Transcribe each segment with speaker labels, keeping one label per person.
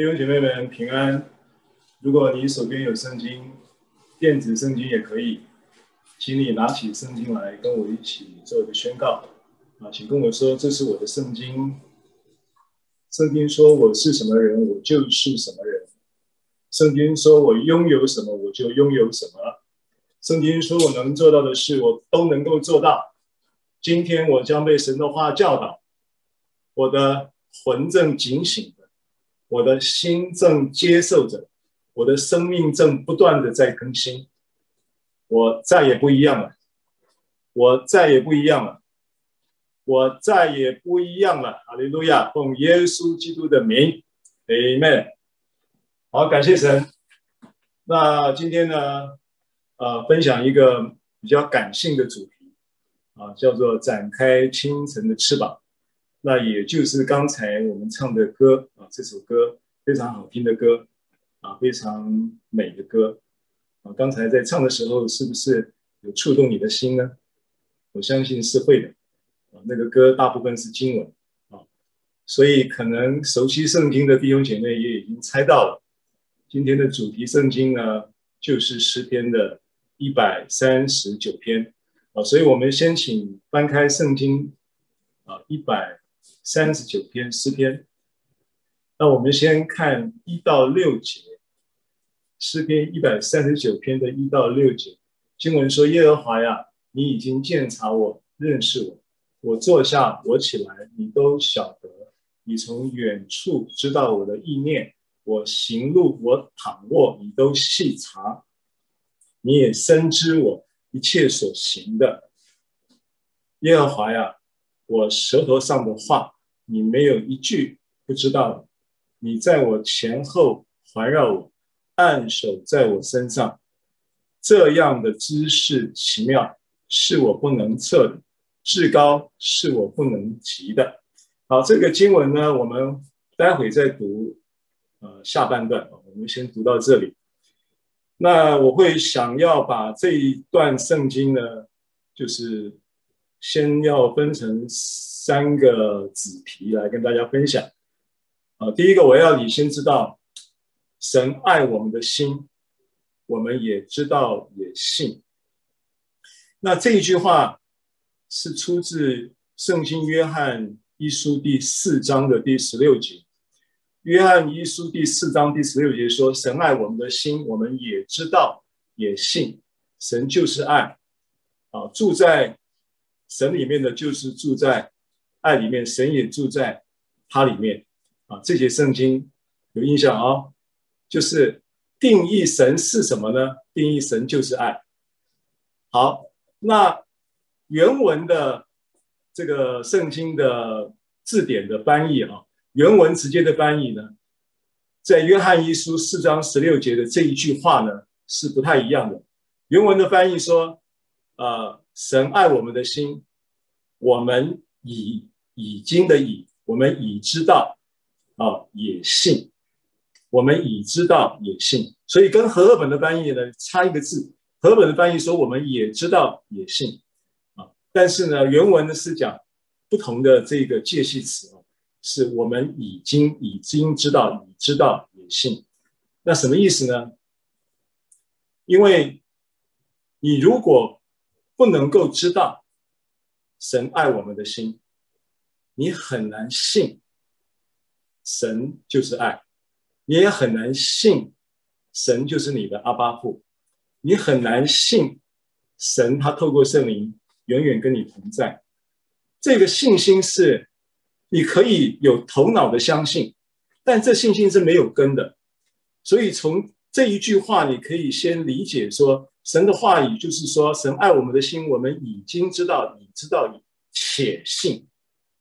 Speaker 1: 弟兄姐妹们平安。如果你手边有圣经，电子圣经也可以，请你拿起圣经来跟我一起做一个宣告。啊，请跟我说，这是我的圣经。圣经说我是什么人，我就是什么人。圣经说我拥有什么，我就拥有什么。圣经说我能做到的事，我都能够做到。今天我将被神的话教导，我的魂正警醒。我的心正接受着，我的生命正不断的在更新，我再也不一样了，我再也不一样了，我再也不一样了。哈利路亚，奉耶稣基督的名，Amen。好，感谢神。那今天呢，呃，分享一个比较感性的主题，啊，叫做展开清晨的翅膀。那也就是刚才我们唱的歌啊，这首歌非常好听的歌啊，非常美的歌啊。刚才在唱的时候，是不是有触动你的心呢？我相信是会的啊。那个歌大部分是经文啊，所以可能熟悉圣经的弟兄姐妹也已经猜到了，今天的主题圣经呢，就是诗篇的一百三十九篇啊。所以我们先请翻开圣经啊，一百。三十九篇诗篇，那我们先看一到六节。诗篇一百三十九篇的一到六节，经文说：“耶和华呀，你已经鉴察我，认识我。我坐下，我起来，你都晓得。你从远处知道我的意念，我行路，我躺卧，你都细察。你也深知我一切所行的。耶和华呀，我舌头上的话。”你没有一句不知道，你在我前后环绕我，按手在我身上，这样的知识奇妙，是我不能测的，至高是我不能及的。好，这个经文呢，我们待会再读，呃，下半段，我们先读到这里。那我会想要把这一段圣经呢，就是先要分成。三个子题来跟大家分享啊，第一个我要你先知道，神爱我们的心，我们也知道也信。那这一句话是出自圣经约翰一书第四章的第十六节。约翰一书第四章第十六节说：“神爱我们的心，我们也知道也信。神就是爱啊，住在神里面的就是住在。”爱里面，神也住在他里面啊！这些圣经有印象啊、哦，就是定义神是什么呢？定义神就是爱。好，那原文的这个圣经的字典的翻译啊，原文直接的翻译呢，在约翰一书四章十六节的这一句话呢，是不太一样的。原文的翻译说：“呃，神爱我们的心，我们以。”已经的已，我们已知道，啊，也信，我们已知道也信，所以跟和合本的翻译呢差一个字，和合本的翻译说我们也知道也信，啊，但是呢原文呢是讲不同的这个介系词啊，是我们已经已经知道已知道也信，那什么意思呢？因为你如果不能够知道神爱我们的心。你很难信神就是爱，你也很难信神就是你的阿爸父，你很难信神他透过圣灵远远跟你同在。这个信心是你可以有头脑的相信，但这信心是没有根的。所以从这一句话，你可以先理解说，神的话语就是说，神爱我们的心，我们已经知道，已知道，且信。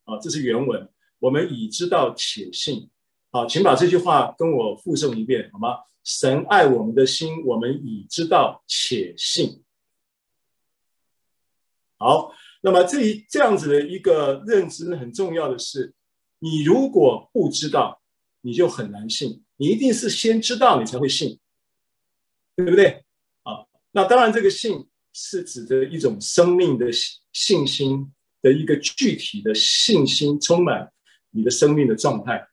Speaker 1: 啊，这是原文。我们已知道且信。好，请把这句话跟我复诵一遍，好吗？神爱我们的心，我们已知道且信。好，那么这一这样子的一个认知很重要的是，你如果不知道，你就很难信。你一定是先知道，你才会信，对不对？啊，那当然，这个信是指的一种生命的信心的一个具体的信心，充满你的生命的状态，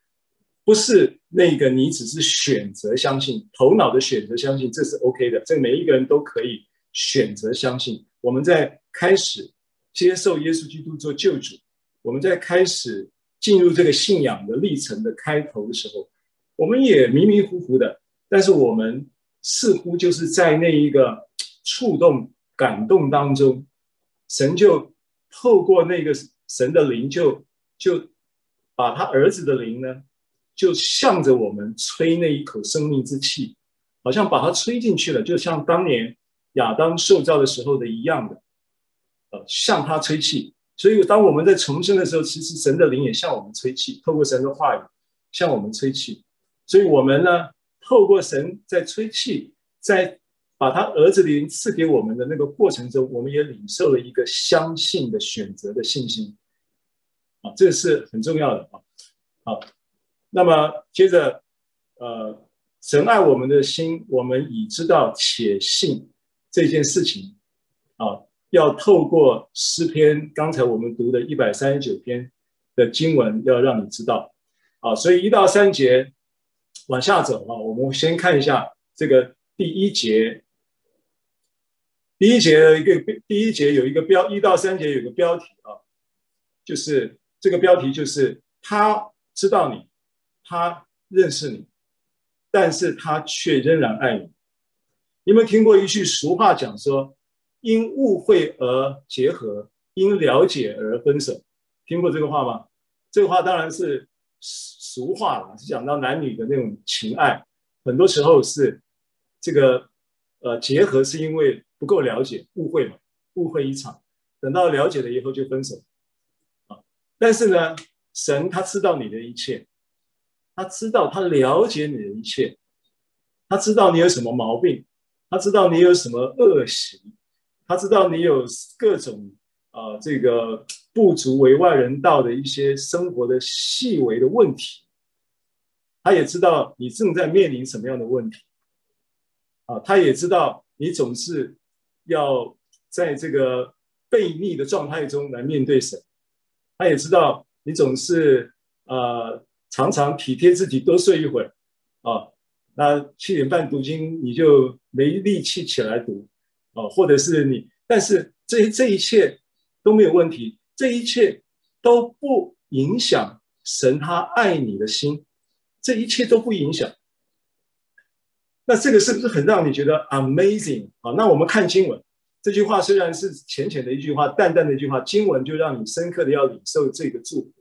Speaker 1: 不是那个你只是选择相信，头脑的选择相信，这是 OK 的，这每一个人都可以选择相信。我们在开始接受耶稣基督做救主，我们在开始进入这个信仰的历程的开头的时候，我们也迷迷糊糊的，但是我们似乎就是在那一个触动。感动当中，神就透过那个神的灵就，就把他儿子的灵呢，就向着我们吹那一口生命之气，好像把它吹进去了，就像当年亚当受造的时候的一样的，呃，向他吹气。所以当我们在重生的时候，其实神的灵也向我们吹气，透过神的话语向我们吹气。所以我们呢，透过神在吹气，在。把他儿子灵赐给我们的那个过程中，我们也领受了一个相信的选择的信心，啊，这是很重要的啊。好，那么接着，呃，神爱我们的心，我们已知道且信这件事情，啊，要透过诗篇，刚才我们读的一百三十九篇的经文，要让你知道，啊，所以一到三节往下走啊，我们先看一下这个第一节。第一节的一个第一节有一个标，一到三节有个标题啊，就是这个标题就是他知道你，他认识你，但是他却仍然爱你。你有没有听过一句俗话讲说，因误会而结合，因了解而分手？听过这个话吗？这个话当然是俗话了，是讲到男女的那种情爱，很多时候是这个呃结合是因为。不够了解，误会嘛，误会一场，等到了解了以后就分手，啊！但是呢，神他知道你的一切，他知道他了解你的一切，他知道你有什么毛病，他知道你有什么恶习，他知道你有各种啊、这个不足为外人道的一些生活的细微的问题，他也知道你正在面临什么样的问题，啊，他也知道你总是。要在这个悖逆的状态中来面对神，他也知道你总是呃常常体贴自己多睡一会儿。啊，那七点半读经你就没力气起来读啊，或者是你，但是这这一切都没有问题，这一切都不影响神他爱你的心，这一切都不影响。那这个是不是很让你觉得 amazing 啊？那我们看经文，这句话虽然是浅浅的一句话，淡淡的一句话，经文就让你深刻的要领受这个祝福，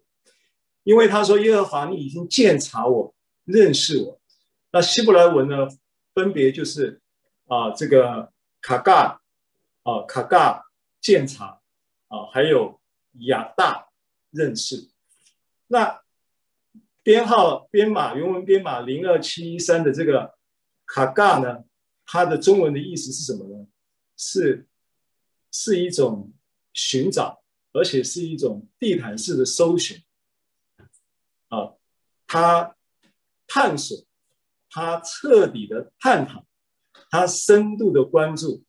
Speaker 1: 因为他说耶和华，你已经鉴察我，认识我。那希伯来文呢，分别就是啊这个卡嘎啊卡嘎鉴察啊，还有亚大认识。那编号编码原文编码零二七一三的这个。卡嘎呢？它的中文的意思是什么呢？是是一种寻找，而且是一种地毯式的搜寻。啊，他探索，他彻底的探讨，他深度的关注，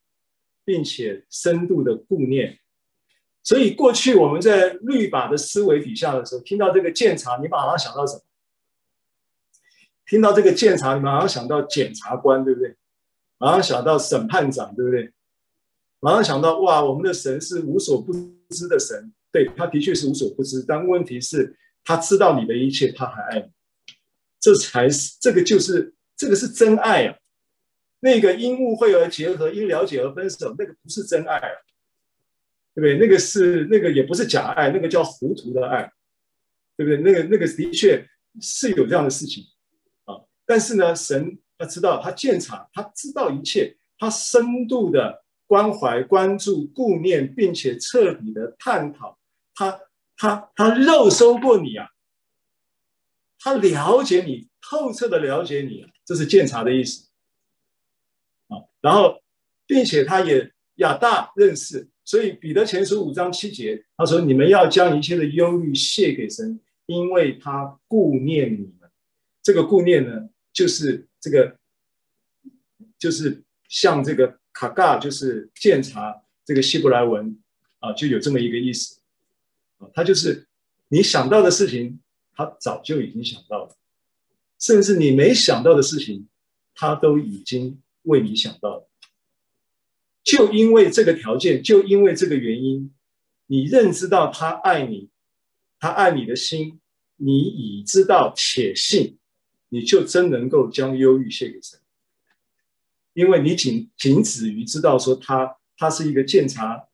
Speaker 1: 并且深度的顾念。所以过去我们在律法的思维底下的时候，听到这个鉴察，你马上想到什么？听到这个鉴察，你马上想到检察官，对不对？马上想到审判长，对不对？马上想到哇，我们的神是无所不知的神，对，他的确是无所不知，但问题是，他知道你的一切，他还爱你，这才是这个就是这个是真爱啊！那个因误会而结合，因了解而分手，那个不是真爱，对不对？那个是那个也不是假爱，那个叫糊涂的爱，对不对？那个那个的确是有这样的事情啊。但是呢，神他知道，他鉴察，他知道一切，他深度的关怀、关注、顾念，并且彻底的探讨，他他他肉搜过你啊，他了解你，透彻的了解你，这是鉴察的意思。然后，并且他也亚大认识，所以彼得前书五章七节，他说：“你们要将一切的忧虑卸给神，因为他顾念你们。”这个顾念呢？就是这个，就是像这个卡嘎，就是鉴察这个希伯来文啊，就有这么一个意思啊，他就是你想到的事情，他早就已经想到了，甚至你没想到的事情，他都已经为你想到的。就因为这个条件，就因为这个原因，你认知到他爱你，他爱你的心，你已知道且信，你就真能够将忧郁献给神。因为你仅仅止于知道说他他是一个鉴察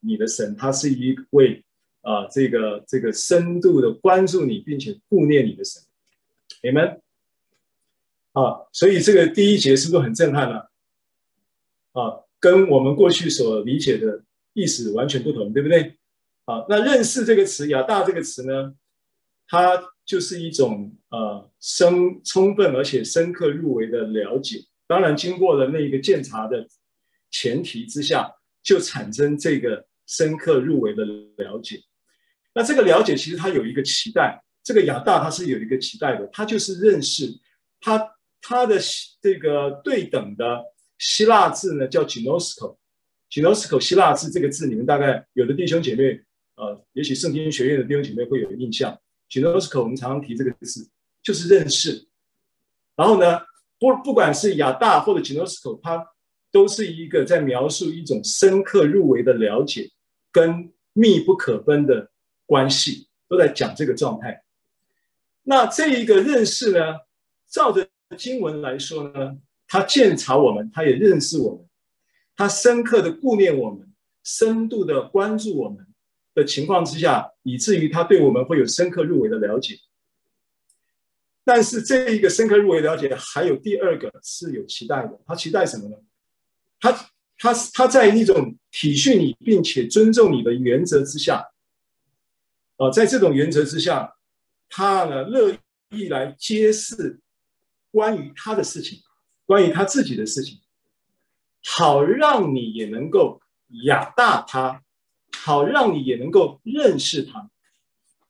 Speaker 1: 你的神，他是一位啊这个这个深度的关注你并且顾念你的神你们啊，所以这个第一节是不是很震撼呢？啊，跟我们过去所理解的意思完全不同，对不对？啊，那认识这个词亚大这个词呢，它就是一种呃深充分而且深刻入微的了解。当然，经过了那个鉴察的前提之下，就产生这个深刻入微的了解。那这个了解其实它有一个期待，这个亚大它是有一个期待的，它就是认识它它的这个对等的希腊字呢叫 ginosko，ginosko 希腊字这个字你们大概有的弟兄姐妹呃，也许圣经学院的弟兄姐妹会有印象，ginosko 我们常常提这个字就是认识，然后呢。不，不管是亚大或者 ginosko，它都是一个在描述一种深刻入微的了解跟密不可分的关系，都在讲这个状态。那这一个认识呢，照着经文来说呢，他鉴察我们，他也认识我们，他深刻的顾念我们，深度的关注我们的情况之下，以至于他对我们会有深刻入微的了解。但是这一个深刻入微了解，还有第二个是有期待的。他期待什么呢？他他他在一种体恤你并且尊重你的原则之下，啊，在这种原则之下，他呢乐意来揭示关于他的事情，关于他自己的事情，好让你也能够亚大他，好让你也能够认识他。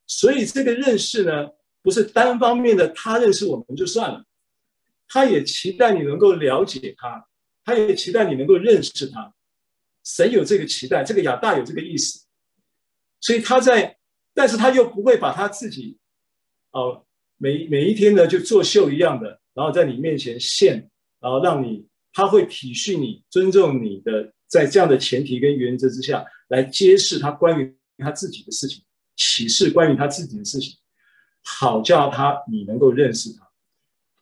Speaker 1: 所以这个认识呢，不是单方面的，他认识我们就算了，他也期待你能够了解他，他也期待你能够认识他。神有这个期待，这个亚大有这个意思，所以他在，但是他又不会把他自己，哦，每每一天呢就作秀一样的，然后在你面前献，然后让你，他会体恤你、尊重你的，在这样的前提跟原则之下来揭示他关于他自己的事情，启示关于他自己的事情。好叫他你能够认识他，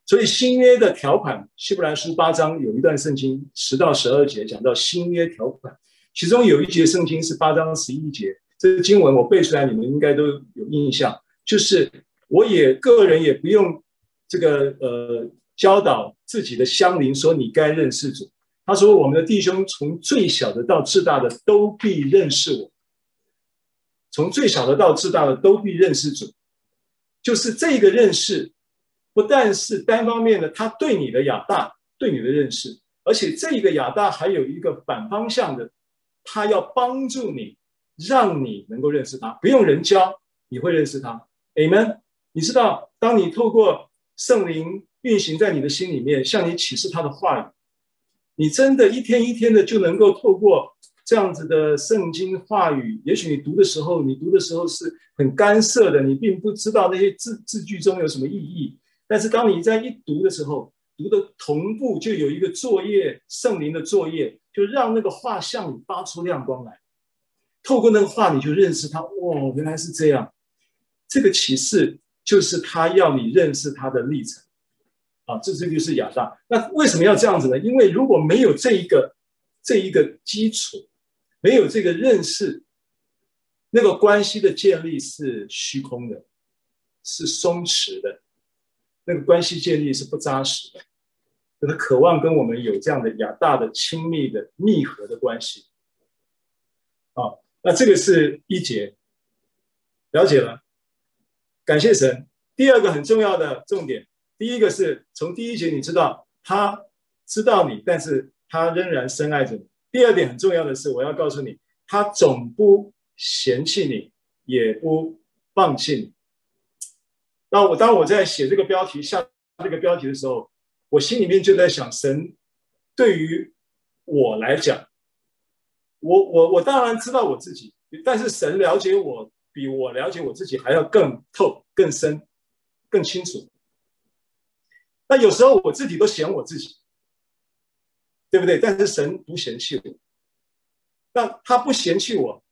Speaker 1: 所以新约的条款，希伯来书八章有一段圣经十到十二节讲到新约条款，其中有一节圣经是八章十一节，这个经文我背出来，你们应该都有印象。就是我也个人也不用这个呃教导自己的乡邻说你该认识主，他说我们的弟兄从最小的到至大的都必认识我，从最小的到至大的都必认识主。就是这个认识，不但是单方面的，他对你的亚大，对你的认识，而且这个亚大还有一个反方向的，他要帮助你，让你能够认识他，不用人教，你会认识他。Amen。你知道，当你透过圣灵运行在你的心里面，向你启示他的话语，你真的一天一天的就能够透过。这样子的圣经话语，也许你读的时候，你读的时候是很干涩的，你并不知道那些字字句中有什么意义。但是当你在一读的时候，读的同步就有一个作业，圣灵的作业，就让那个画像发出亮光来。透过那个画，你就认识他。哦，原来是这样。这个启示就是他要你认识他的历程。啊，这这就是亚大。那为什么要这样子呢？因为如果没有这一个这一个基础，没有这个认识，那个关系的建立是虚空的，是松弛的，那个关系建立是不扎实的。他渴望跟我们有这样的亚大的亲密的密合的关系。好，那这个是一节，了解了，感谢神。第二个很重要的重点，第一个是从第一节你知道他知道你，但是他仍然深爱着你。第二点很重要的是，我要告诉你，他总不嫌弃你，也不放弃你。那我当我在写这个标题、下这个标题的时候，我心里面就在想，神对于我来讲，我我我当然知道我自己，但是神了解我比我了解我自己还要更透、更深、更清楚。那有时候我自己都嫌我自己，对不对？但是神不嫌弃我，但他不嫌弃我，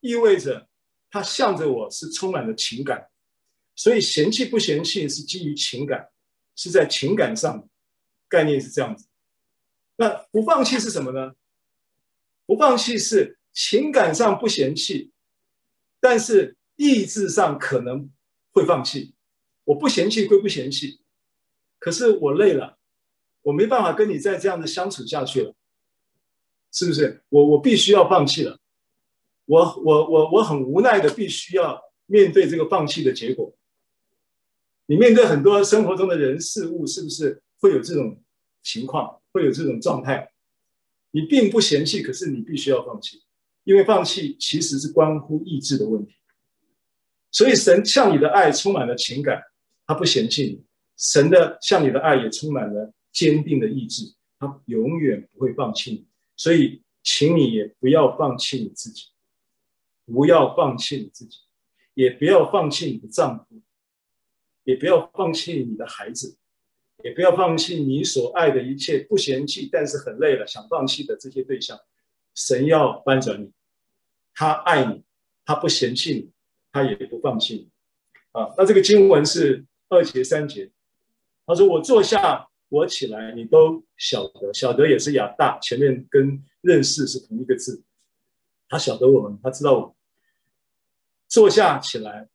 Speaker 1: 意味着他向着我是充满了情感，所以嫌弃不嫌弃是基于情感，是在情感上，概念是这样子。那不放弃是什么呢？不放弃是情感上不嫌弃，但是意志上可能会放弃。我不嫌弃归不嫌弃，可是我累了，我没办法跟你再这样的相处下去了，是不是？我我必须要放弃了，我我我我很无奈的必须要面对这个放弃的结果。你面对很多生活中的人事物，是不是会有这种情况，会有这种状态？你并不嫌弃，可是你必须要放弃，因为放弃其实是关乎意志的问题。所以神向你的爱充满了情感，他不嫌弃你；神的向你的爱也充满了坚定的意志，他永远不会放弃你。所以，请你也不要放弃你自己，不要放弃你自己，也不要放弃你的丈夫，也不要放弃你的孩子。也不要放弃你所爱的一切，不嫌弃，但是很累了，想放弃的这些对象，神要搬转你，他爱你，他不嫌弃你，他也不放弃你。啊，那这个经文是二节三节，他说：“我坐下，我起来，你都晓得，晓得也是亚大，前面跟认识是同一个字，他晓得我们，他知道我。坐下起来，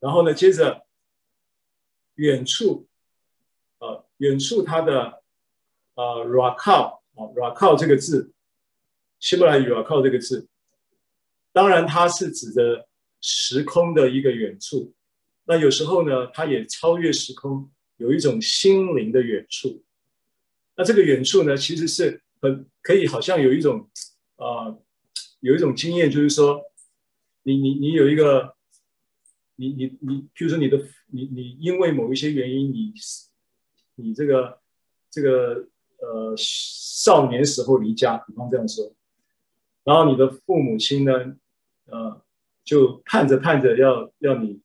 Speaker 1: 然后呢，接着远处。”呃远处他的呃 r a k a 啊 r a k a 这个字，希伯来语啊，靠这个字，当然它是指的时空的一个远处。那有时候呢，它也超越时空，有一种心灵的远处。那这个远处呢，其实是很可以，好像有一种啊、有一种经验，就是说，你你你有一个，你你你，譬如说你的你你因为某一些原因你。你这个这个呃少年时候离家，比方这样说，然后你的父母亲呢，呃，就盼着盼着要要你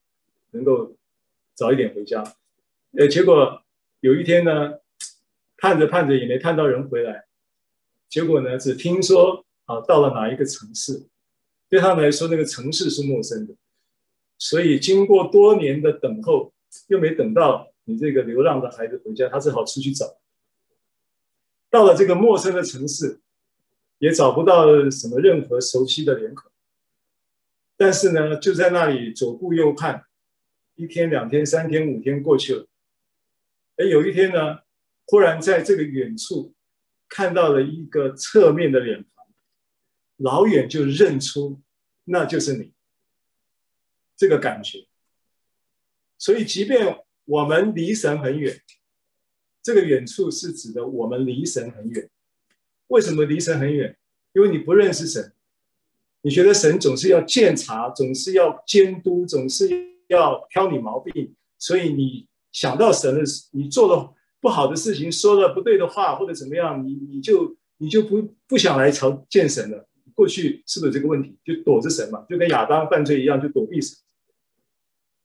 Speaker 1: 能够早一点回家，呃，结果有一天呢，盼着盼着也没盼到人回来，结果呢，只听说啊到了哪一个城市，对他们来说那个城市是陌生的，所以经过多年的等候，又没等到。你这个流浪的孩子回家，他只好出去找。到了这个陌生的城市，也找不到什么任何熟悉的脸孔。但是呢，就在那里左顾右盼，一天、两天、三天、五天过去了。哎，有一天呢，忽然在这个远处看到了一个侧面的脸庞，老远就认出那就是你。这个感觉，所以即便。我们离神很远，这个远处是指的我们离神很远。为什么离神很远？因为你不认识神，你觉得神总是要检查，总是要监督，总是要挑你毛病，所以你想到神的，你做了不好的事情，说了不对的话，或者怎么样，你你就你就不不想来朝见神了。过去是不是这个问题？就躲着神嘛，就跟亚当犯罪一样，就躲避神。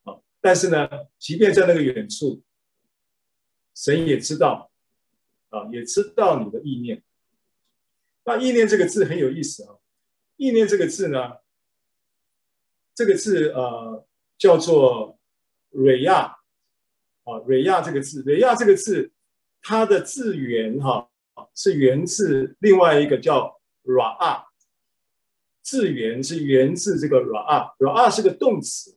Speaker 1: 啊但是呢，即便在那个远处，神也知道，啊，也知道你的意念。那意念这个字很有意思啊，意念这个字呢，这个字呃叫做瑞亚，啊，瑞亚这个字，瑞亚这个字，它的字源哈是源自另外一个叫 ra 字源是源自这个 ra，ra 是个动词。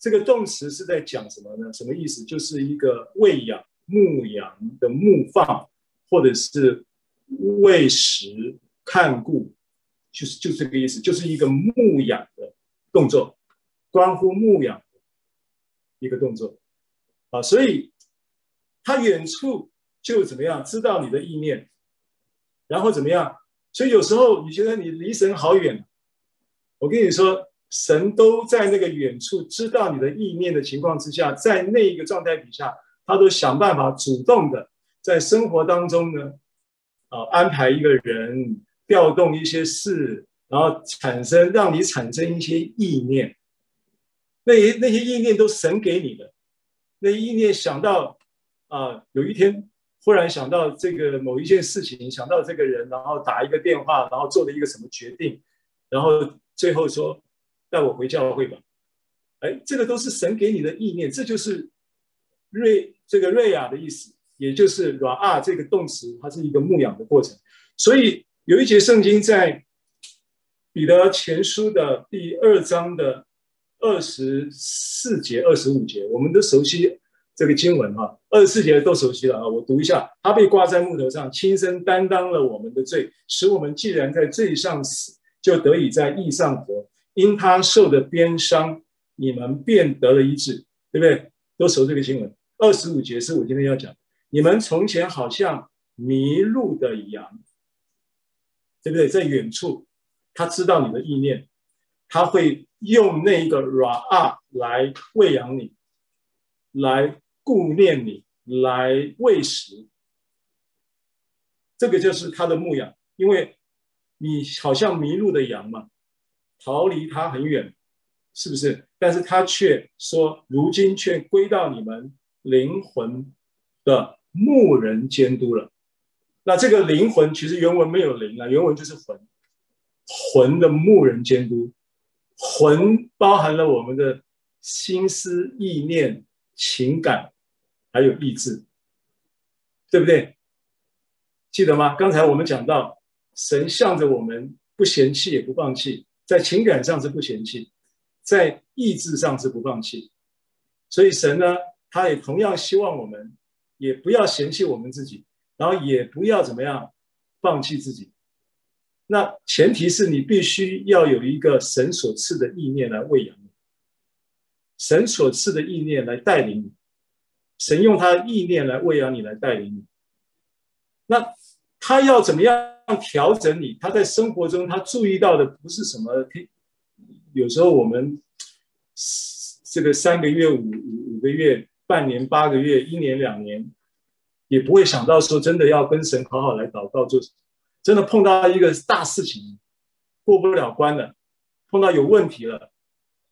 Speaker 1: 这个动词是在讲什么呢？什么意思？就是一个喂养、牧羊的牧放，或者是喂食、看顾，就是就这个意思，就是一个牧养的动作，关乎牧养的一个动作啊。所以他远处就怎么样知道你的意念，然后怎么样？所以有时候你觉得你离神好远，我跟你说。神都在那个远处知道你的意念的情况之下，在那一个状态底下，他都想办法主动的在生活当中呢，啊，安排一个人，调动一些事，然后产生让你产生一些意念，那些那些意念都神给你的，那意念想到啊，有一天忽然想到这个某一件事情，想到这个人，然后打一个电话，然后做了一个什么决定，然后最后说带我回教会吧，哎，这个都是神给你的意念，这就是瑞这个瑞亚的意思，也就是 Ra'ah 这个动词，它是一个牧养的过程，所以有一节圣经在。彼得前书的第二章的二十四节、二十五节，我们都熟悉这个经文哈。二十四节都熟悉了啊，我读一下：他被挂在木头上，亲身担当了我们的罪，使我们既然在罪上死，就得以在义上活。因他受的鞭伤，你们便得了医治，对不对？都熟这个经文。二十五节是我今天要讲，你们从前好像迷路的羊，对不对？在远处。他知道你的意念，他会用那个 rah 来喂养你，来顾念你，来喂食。这个就是他的牧养，因为你好像迷路的羊嘛，逃离他很远，是不是？但是他却说，如今却归到你们灵魂的牧人监督了。那这个灵魂其实原文没有灵啊，原文就是魂。魂的牧人监督，魂包含了我们的心思、意念、情感，还有意志，对不对？记得吗？刚才我们讲到，神向着我们，不嫌弃也不放弃，在情感上是不嫌弃，在意志上是不放弃。所以神呢，他也同样希望我们，也不要嫌弃我们自己，然后也不要怎么样放弃自己。那前提是你必须要有一个神所赐的意念来喂养你，神所赐的意念来带领你，神用他的意念来喂养你，来带领你。那他要怎么样调整你？他在生活中他注意到的不是什么？有时候我们这个三个月、五五五个月、半年、八个月、一年、两年，也不会想到说真的要跟神好好来祷告做什么。真的碰到一个大事情，过不了关了，碰到有问题了，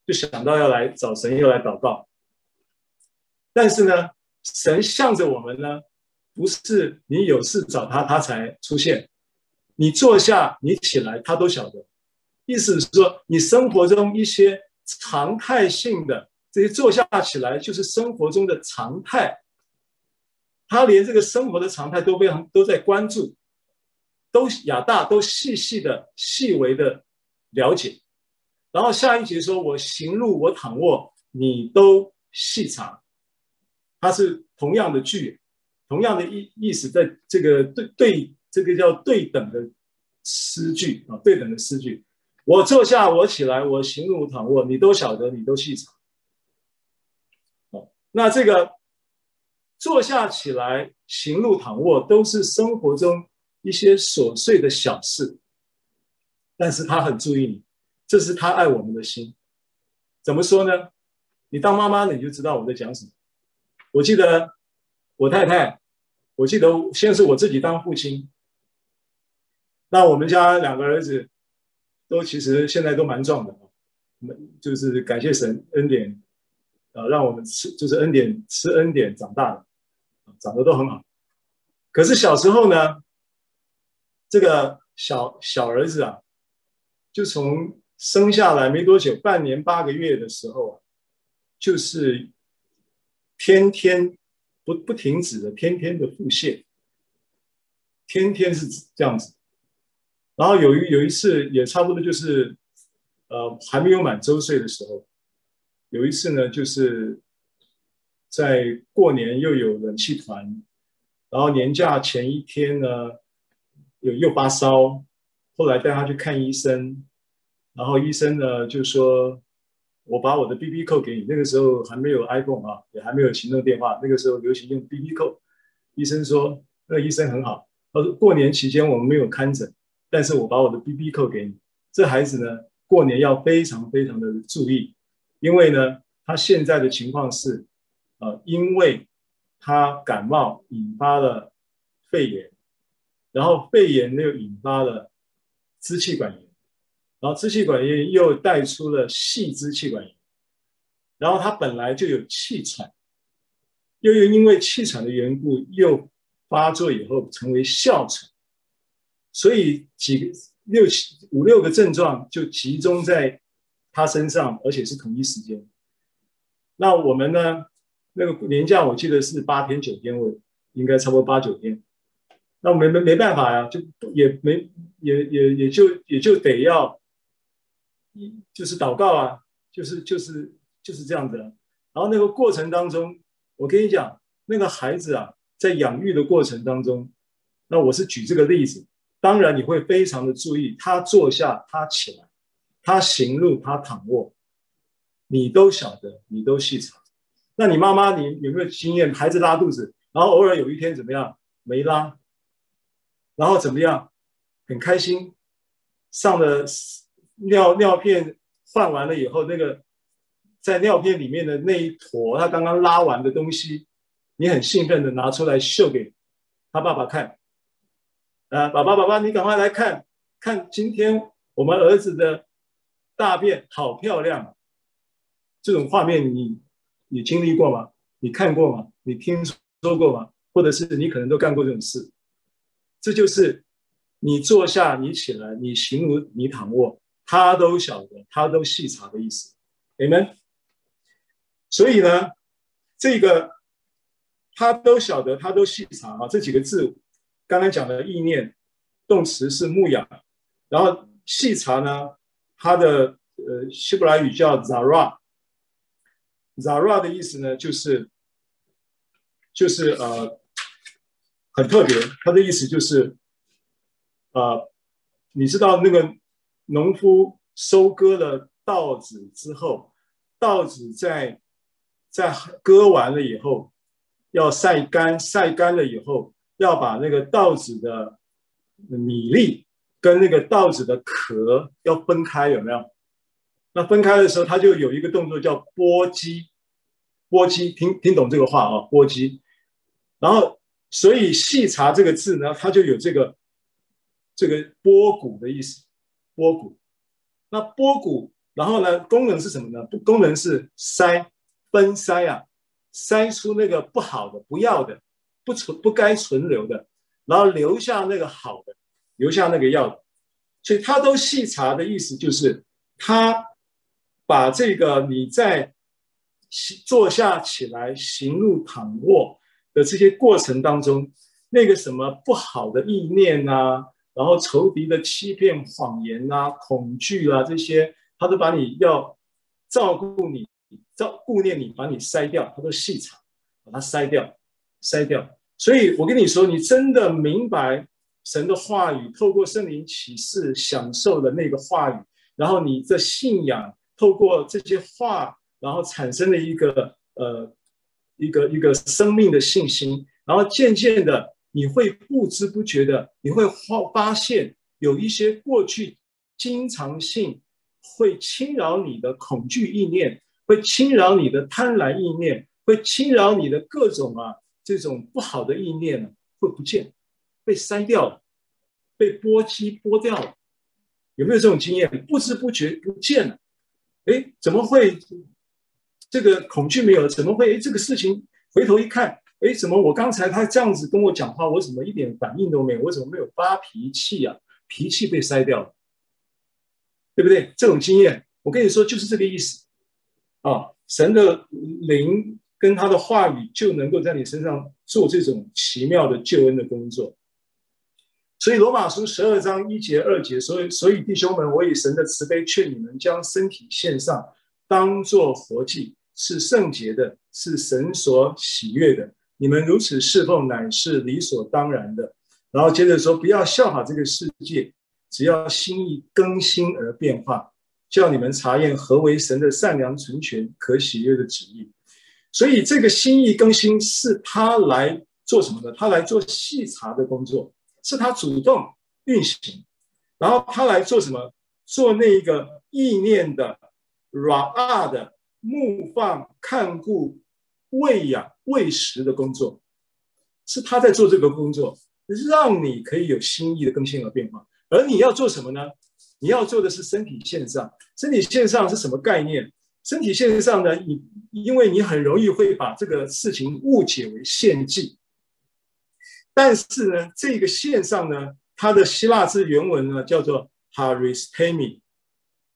Speaker 1: 就想到要来找神，又来祷告。但是呢，神向着我们呢，不是你有事找他，他才出现。你坐下，你起来，他都晓得。意思是说，你生活中一些常态性的这些坐下起来，就是生活中的常态。他连这个生活的常态都非常都在关注。都亚大都细细的、细微的了解，然后下一节说：“我行路，我躺卧，你都细察。”它是同样的句，同样的意意思，在这个对对，这个叫对等的诗句啊，对等的诗句。我坐下，我起来，我行路，我躺卧，你都晓得，你都细察。那这个坐下、起来、行路、躺卧，都是生活中。一些琐碎的小事，但是他很注意你，这是他爱我们的心。怎么说呢？你当妈妈的你就知道我在讲什么。我记得我太太，我记得先是我自己当父亲，那我们家两个儿子都其实现在都蛮壮的，我们就是感谢神恩典，呃，让我们吃就是恩典吃恩典长大的，长得都很好。可是小时候呢？这个小小儿子啊，就从生下来没多久，半年八个月的时候啊，就是天天不不停止的，天天的腹泻，天天是这样子。然后有一有一次也差不多就是，呃，还没有满周岁的时候，有一次呢，就是在过年又有冷气团，然后年假前一天呢。有又发烧，后来带他去看医生，然后医生呢就说：“我把我的 BB 扣给你。”那个时候还没有 iPhone 啊，也还没有行动电话，那个时候流行用 BB 扣。医生说：“那个医生很好，他说过年期间我们没有看诊，但是我把我的 BB 扣给你。这孩子呢，过年要非常非常的注意，因为呢，他现在的情况是，呃，因为他感冒引发了肺炎。”然后肺炎又引发了支气管炎，然后支气管炎又带出了细支气管炎，然后他本来就有气喘，又又因为气喘的缘故又发作以后成为哮喘，所以几个六七五六个症状就集中在他身上，而且是同一时间。那我们呢？那个年假我记得是八天九天，我应该差不多八九天。那我没没没办法呀，就也没也也也就也就得要。就是祷告啊，就是就是就是这样子。然后那个过程当中，我跟你讲，那个孩子啊，在养育的过程当中，那我是举这个例子。当然你会非常的注意，他坐下，他起来，他行路，他躺卧，你都晓得，你都细查。那你妈妈，你有没有经验？孩子拉肚子，然后偶尔有一天怎么样，没拉，然后怎么样，很开心，上了。尿尿片换完了以后，那个在尿片里面的那一坨，他刚刚拉完的东西，你很兴奋的拿出来秀给他爸爸看。啊，爸爸，爸爸，你赶快来看，看今天我们儿子的大便好漂亮。这种画面你你经历过吗？你看过吗？你听说过吗？或者是你可能都干过这种事？这就是你坐下，你起来，你行如你躺卧。他都晓得，他都细查的意思，Amen。所以呢，这个他都晓得，他都细查啊。这几个字，刚才讲的意念，动词是牧养，然后细查呢，它的呃希伯来语叫 zara，zara 的意思呢，就是就是呃很特别，它的意思就是呃，你知道那个。农夫收割了稻子之后，稻子在在割完了以后，要晒干，晒干了以后，要把那个稻子的米粒跟那个稻子的壳要分开，有没有？那分开的时候，它就有一个动作叫剥机，剥机，听听懂这个话啊？剥机。然后，所以细查这个字呢，它就有这个这个剥谷的意思。剥谷，那剥谷，然后呢？功能是什么呢？功能是筛、分筛啊，筛出那个不好的、不要的、不存、不该存留的，然后留下那个好的，留下那个药。所以他都细查的意思就是，他把这个你在坐下起来、行路躺卧的这些过程当中，那个什么不好的意念啊。然后仇敌的欺骗、谎言啊、恐惧啊这些，他都把你要照顾你、照顾念你，把你筛掉，他都细查，把它筛掉、筛掉。所以我跟你说，你真的明白神的话语，透过圣灵启示，享受的那个话语，然后你的信仰透过这些话，然后产生了一个呃一个一个生命的信心，然后渐渐的。你会不知不觉的，你会发发现有一些过去经常性会侵扰你的恐惧意念，会侵扰你的贪婪意念，会侵扰你的各种啊这种不好的意念呢，会不见，被筛掉了，被剥机剥掉了，有没有这种经验？不知不觉不见了，哎，怎么会这个恐惧没有了？怎么会？哎，这个事情回头一看。哎，怎么我刚才他这样子跟我讲话，我怎么一点反应都没有？我怎么没有发脾气啊？脾气被筛掉了，对不对？这种经验，我跟你说就是这个意思啊！神的灵跟他的话语就能够在你身上做这种奇妙的救恩的工作。所以罗马书十二章一节二节，所以所以弟兄们，我以神的慈悲劝你们，将身体献上，当作活祭，是圣洁的，是神所喜悦的。你们如此侍奉，乃是理所当然的。然后接着说，不要效法这个世界，只要心意更新而变化，叫你们查验何为神的善良、纯全、可喜悦的旨意。所以，这个心意更新是他来做什么的？他来做细查的工作，是他主动运行。然后他来做什么？做那个意念的、软的、牧放、看顾。喂养、喂食的工作，是他在做这个工作，让你可以有心意的更新和变化。而你要做什么呢？你要做的是身体献上。身体献上是什么概念？身体献上呢？你因为你很容易会把这个事情误解为献祭，但是呢，这个线上呢，它的希腊字原文呢叫做 paristemi，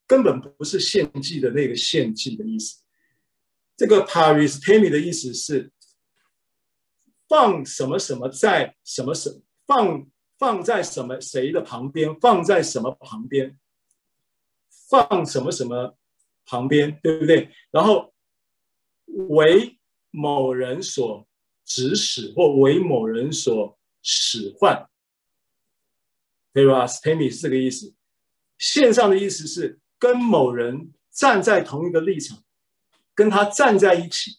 Speaker 1: 根本不是献祭的那个献祭的意思。这个 paristemi 的意思是放什么什么在什么什放。放在什么谁的旁边？放在什么旁边？放什么什么旁边？对不对？然后为某人所指使，或为某人所使唤，对吧？stemi 是这个意思。线上的意思是跟某人站在同一个立场，跟他站在一起，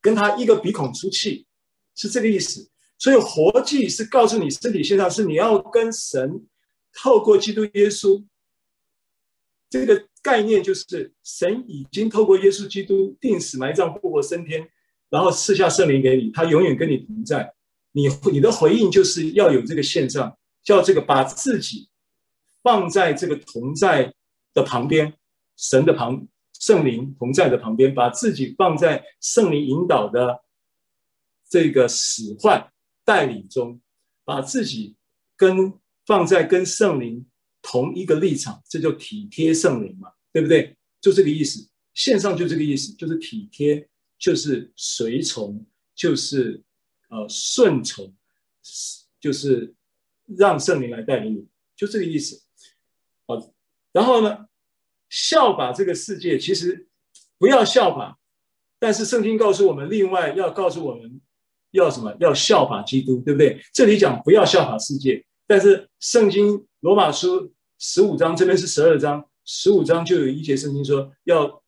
Speaker 1: 跟他一个鼻孔出气，是这个意思。所以活祭是告诉你，身体线上是你要跟神透过基督耶稣这个概念，就是神已经透过耶稣基督定死埋葬复活升天，然后赐下圣灵给你，他永远跟你同在。你你的回应就是要有这个献上，叫这个把自己放在这个同在的旁边，神的旁圣灵同在的旁边，把自己放在圣灵引导的这个使唤。带领中，把自己跟放在跟圣灵同一个立场，这就体贴圣灵嘛，对不对？就这个意思，线上就这个意思，就是体贴，就是随从，就是呃顺从，就是让圣灵来带领你，就这个意思。好，然后呢，效法这个世界，其实不要效法，但是圣经告诉我们，另外要告诉我们。要什么？要效法基督，对不对？这里讲不要效法世界，但是圣经罗马书十五章这边是十二章，十五章就有一节圣经说要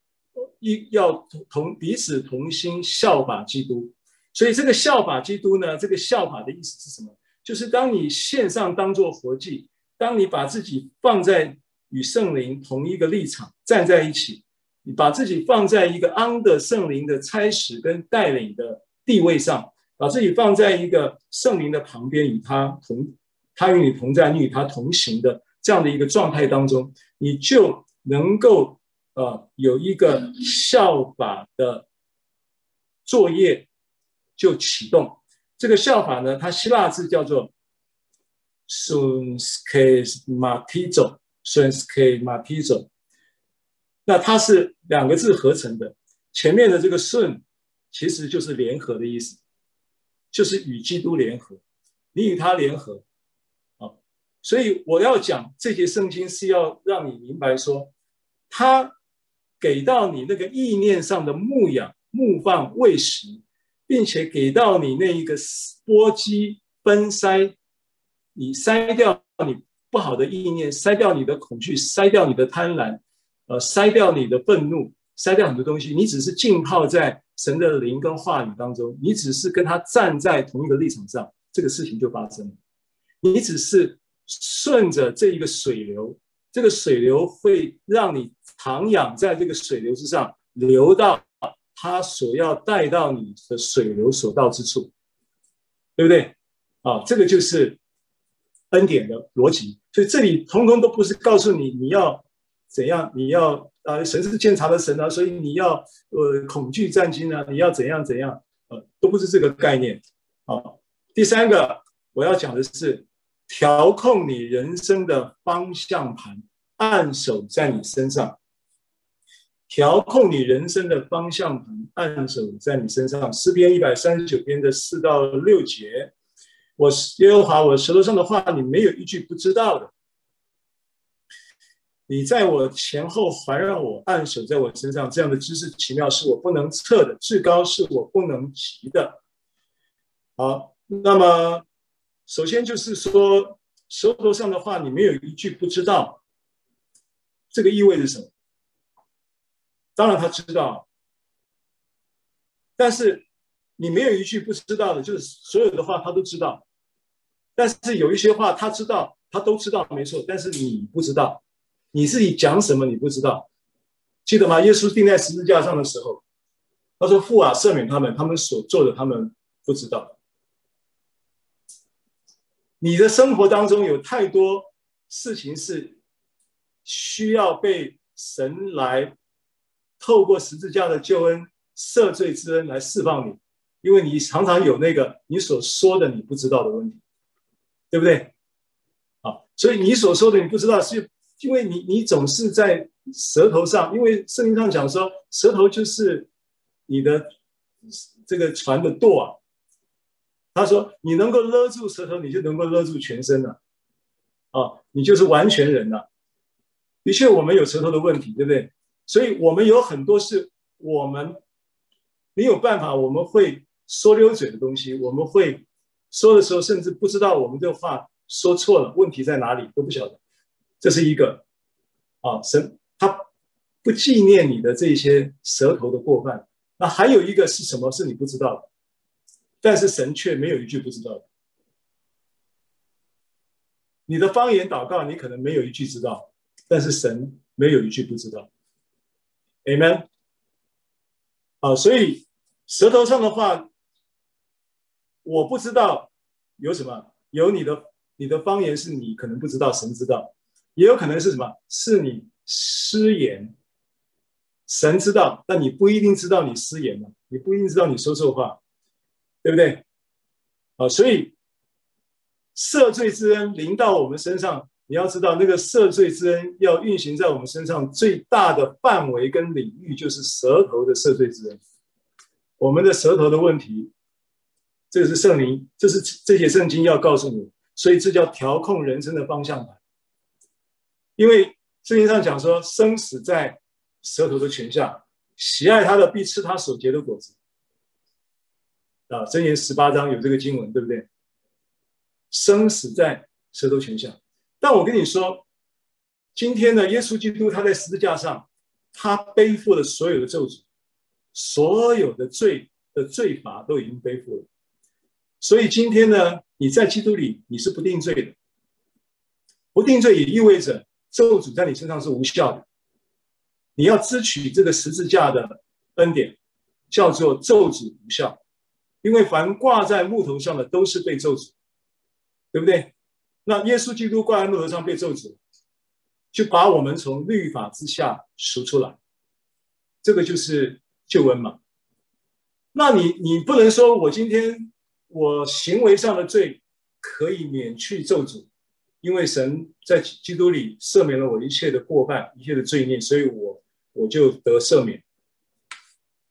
Speaker 1: 一要同彼此同心效法基督。所以这个效法基督呢，这个效法的意思是什么？就是当你献上当做活祭，当你把自己放在与圣灵同一个立场站在一起，你把自己放在一个 under 圣灵的差使跟带领的地位上。把自己放在一个圣灵的旁边，与他同，他与你同在，你与他同行的这样的一个状态当中，你就能够呃有一个效法的作业就启动。这个效法呢，它希腊字叫做 sunskematizo，sunskematizo。那它是两个字合成的，前面的这个 sun 其实就是联合的意思。就是与基督联合，你与他联合，啊，所以我要讲这节圣经是要让你明白说，他给到你那个意念上的牧养、牧放、喂食，并且给到你那一个剥机分筛，你筛掉你不好的意念，筛掉你的恐惧，筛掉你的贪婪，呃，筛掉你的愤怒，筛掉很多东西，你只是浸泡在。神的灵跟话语当中，你只是跟他站在同一个立场上，这个事情就发生了。你只是顺着这一个水流，这个水流会让你徜徉在这个水流之上，流到他所要带到你的水流所到之处，对不对？啊，这个就是恩典的逻辑。所以这里通通都不是告诉你你要怎样，你要。啊，神是鉴察的神啊，所以你要呃恐惧战兢啊，你要怎样怎样，呃，都不是这个概念。好，第三个我要讲的是调控你人生的方向盘，按手在你身上。调控你人生的方向盘，按手在你身上。诗篇一百三十九篇的四到六节，我是耶和华，我舌头上的话，你没有一句不知道的。你在我前后环绕我，按手在我身上，这样的知识奇妙，是我不能测的；至高是我不能及的。好，那么首先就是说，舌头上的话，你没有一句不知道，这个意味着什么？当然他知道，但是你没有一句不知道的，就是所有的话他都知道。但是有一些话他知道，他都知道，没错，但是你不知道。你自己讲什么？你不知道，记得吗？耶稣钉在十字架上的时候，他说：“父啊，赦免他们，他们所做的，他们不知道。”你的生活当中有太多事情是需要被神来透过十字架的救恩赦罪之恩来释放你，因为你常常有那个你所说的你不知道的问题，对不对？啊，所以你所说的你不知道，是因为你你总是在舌头上，因为圣经上讲说，舌头就是你的这个船的舵啊。他说：“你能够勒住舌头，你就能够勒住全身了，啊，你就是完全人了。的确，我们有舌头的问题，对不对？所以，我们有很多是我们没有办法，我们会说溜嘴的东西，我们会说的时候，甚至不知道我们这话说错了，问题在哪里都不晓得。这是一个啊，神他不纪念你的这些舌头的过犯。那还有一个是什么？是你不知道的。”但是神却没有一句不知道。你的方言祷告，你可能没有一句知道，但是神没有一句不知道。Amen。啊，所以舌头上的话，我不知道有什么，有你的你的方言是你可能不知道，神知道，也有可能是什么，是你失言，神知道，但你不一定知道你失言了，你不一定知道你说错话。对不对？啊，所以赦罪之恩临到我们身上，你要知道，那个赦罪之恩要运行在我们身上最大的范围跟领域，就是舌头的赦罪之恩。我们的舌头的问题，这是圣灵，这是这些圣经要告诉你，所以这叫调控人生的方向盘。因为圣经上讲说，生死在舌头的权下，喜爱他的必吃他所结的果子。啊，箴言十八章有这个经文，对不对？生死在舌头权下。但我跟你说，今天呢，耶稣基督他在十字架上，他背负了所有的咒诅，所有的罪的罪罚都已经背负了。所以今天呢，你在基督里你是不定罪的。不定罪也意味着咒诅在你身上是无效的。你要支取这个十字架的恩典，叫做咒诅无效。因为凡挂在木头上的都是被咒诅，对不对？那耶稣基督挂在木头上被咒诅，就把我们从律法之下赎出来，这个就是救恩嘛。那你你不能说我今天我行为上的罪可以免去咒诅，因为神在基督里赦免了我一切的过犯、一切的罪孽，所以我我就得赦免，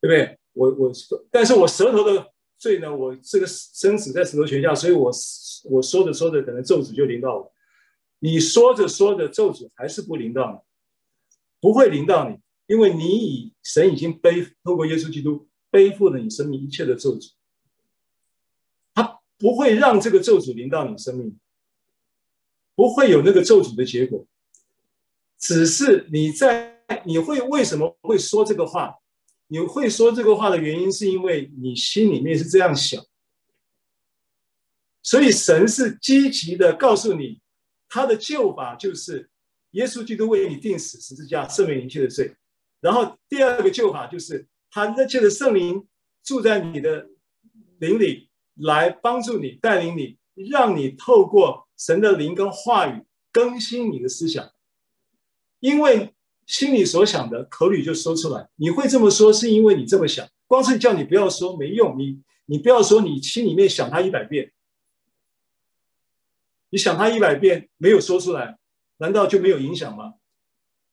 Speaker 1: 对不对？我我但是我舌头的。所以呢，我这个生死在舌头权下，所以我我说着说着，可能咒诅就临到我。你说着说着，咒诅还是不临到你，不会临到你，因为你以神已经背透过耶稣基督背负了你生命一切的咒诅，他不会让这个咒诅临到你生命，不会有那个咒诅的结果，只是你在你会为什么会说这个话？你会说这个话的原因，是因为你心里面是这样想，所以神是积极的告诉你，他的救法就是耶稣基督为你钉死十字架，赦免一切的罪。然后第二个救法就是他那切的圣灵住在你的灵里，来帮助你、带领你，让你透过神的灵跟话语更新你的思想，因为。心里所想的，口里就说出来。你会这么说，是因为你这么想。光是叫你不要说没用，你你不要说，你心里面想他一百遍，你想他一百遍没有说出来，难道就没有影响吗？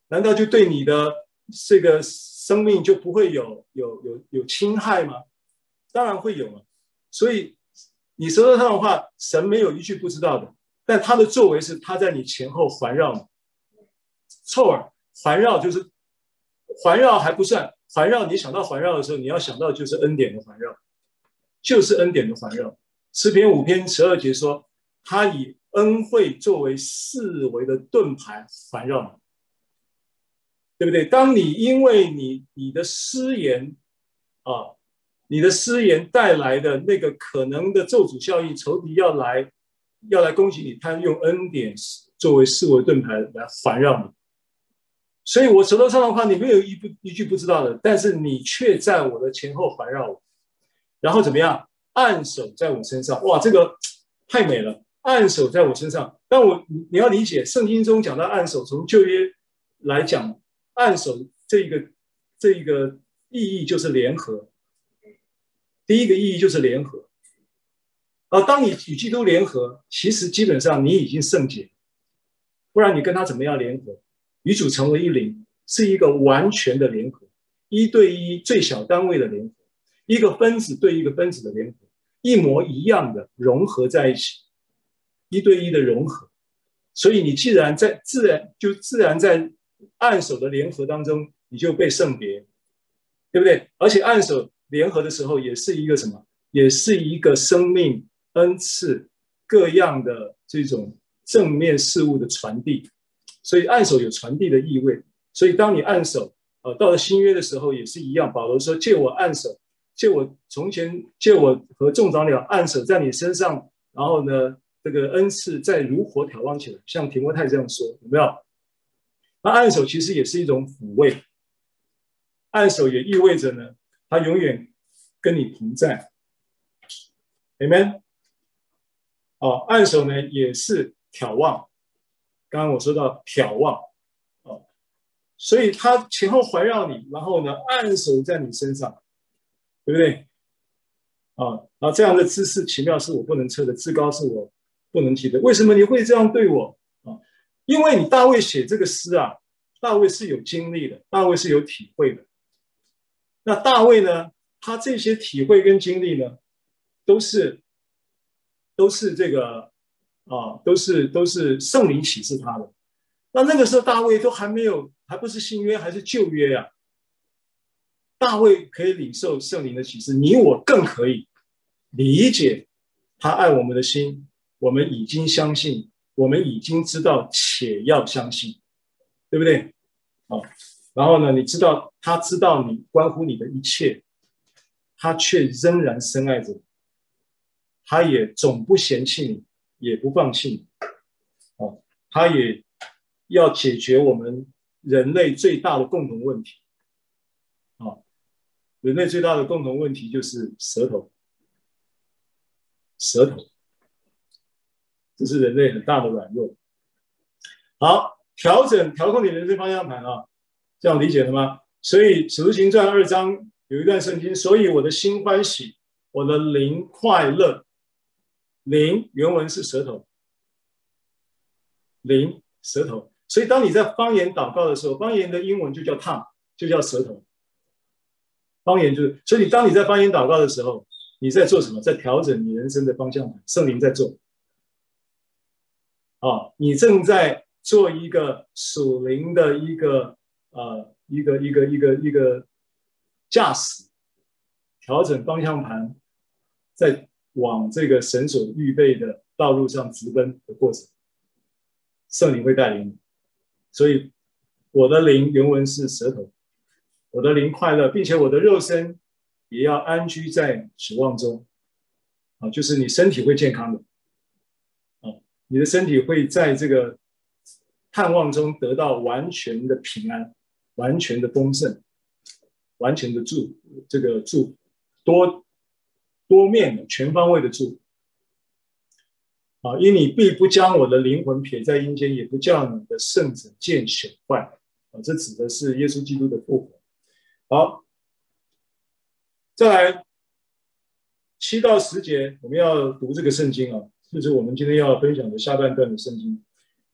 Speaker 1: 难道就对你的这个生命就不会有有有有侵害吗？当然会有了。所以你舌头上的话，神没有一句不知道的，但他的作为是他在你前后环绕你，凑耳。环绕就是环绕还不算环绕，你想到环绕的时候，你要想到就是恩典的环绕，就是恩典的环绕。诗篇五篇十二节说，他以恩惠作为四围的盾牌环绕你，对不对？当你因为你你的失言啊，你的失言带来的那个可能的咒诅效应，仇敌要来要来攻击你，他用恩典作为四围盾牌来环绕你。所以，我舌头上的话，你没有一不一句不知道的，但是你却在我的前后环绕，然后怎么样？按手在我身上，哇，这个 太美了！按手在我身上，但我你要理解，圣经中讲到按手，从旧约来讲，按手这一个这一个意义就是联合。第一个意义就是联合。而当你与基督联合，其实基本上你已经圣洁，不然你跟他怎么样联合？与主成为一灵，是一个完全的联合，一对一最小单位的联合，一个分子对一个分子的联合，一模一样的融合在一起，一对一的融合。所以你既然在自然就自然在按手的联合当中，你就被圣别，对不对？而且按手联合的时候，也是一个什么？也是一个生命恩赐各样的这种正面事物的传递。所以按手有传递的意味。所以当你按手，呃，到了新约的时候也是一样。保罗说：“借我按手，借我从前借我和众长老按手在你身上，然后呢？”这个恩赐再如火挑旺起来，像提摩太这样说，有没有？那按手其实也是一种抚慰，按手也意味着呢，他永远跟你同在，Amen。哦，按手呢也是挑旺，刚刚我说到眺望，哦，所以他前后环绕你，然后呢按手在你身上，对不对？啊，啊这样的姿势奇妙是我不能测的，至高是我。不能提的，为什么你会这样对我啊？因为你大卫写这个诗啊，大卫是有经历的，大卫是有体会的。那大卫呢，他这些体会跟经历呢，都是都是这个啊，都是都是圣灵启示他的。那那个时候大卫都还没有，还不是新约，还是旧约呀？大卫可以领受圣灵的启示，你我更可以理解他爱我们的心。我们已经相信，我们已经知道，且要相信，对不对？啊，然后呢，你知道他知道你关乎你的一切，他却仍然深爱着你，他也总不嫌弃你，也不放弃你，啊，他也要解决我们人类最大的共同问题，啊，人类最大的共同问题就是舌头，舌头。这是人类很大的软弱。好，调整、调控你人生方向盘啊，这样理解了吗？所以《使徒行传》二章有一段圣经，所以我的心欢喜，我的灵快乐。灵原文是舌头，灵舌头。所以当你在方言祷告的时候，方言的英文就叫 t o n g 就叫舌头。方言就是，所以当你在方言祷告的时候，你在做什么？在调整你人生的方向盘，圣灵在做。啊，你正在做一个属灵的一个呃一个一个一个一个驾驶，调整方向盘，在往这个神所预备的道路上直奔的过程，圣灵会带领你。所以我的灵原文是舌头，我的灵快乐，并且我的肉身也要安居在指望中。啊，就是你身体会健康的。啊你的身体会在这个盼望中得到完全的平安，完全的丰盛，完全的祝这个祝多多面的全方位的祝啊！因你必不将我的灵魂撇在阴间，也不叫你的圣者见朽坏啊！这指的是耶稣基督的复活。好，再来七到十节，我们要读这个圣经啊。这是我们今天要分享的下半段的圣经，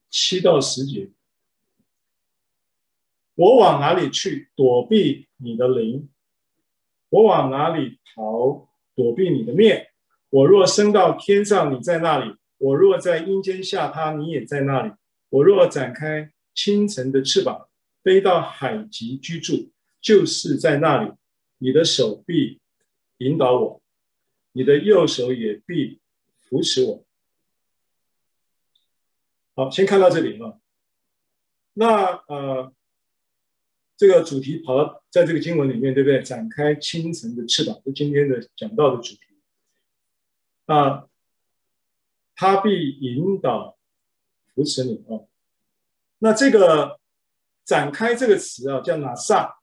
Speaker 1: 七到十节。我往哪里去躲避你的灵？我往哪里逃躲避你的面？我若升到天上，你在那里；我若在阴间下榻，你也在那里。我若展开清晨的翅膀，飞到海极居住，就是在那里。你的手臂引导我，你的右手也必扶持我。好，先看到这里啊。那呃，这个主题跑到在这个经文里面，对不对？展开清晨的翅膀，是今天的讲道的主题。啊，他必引导扶持你啊。那这个展开这个词啊，叫拿撒。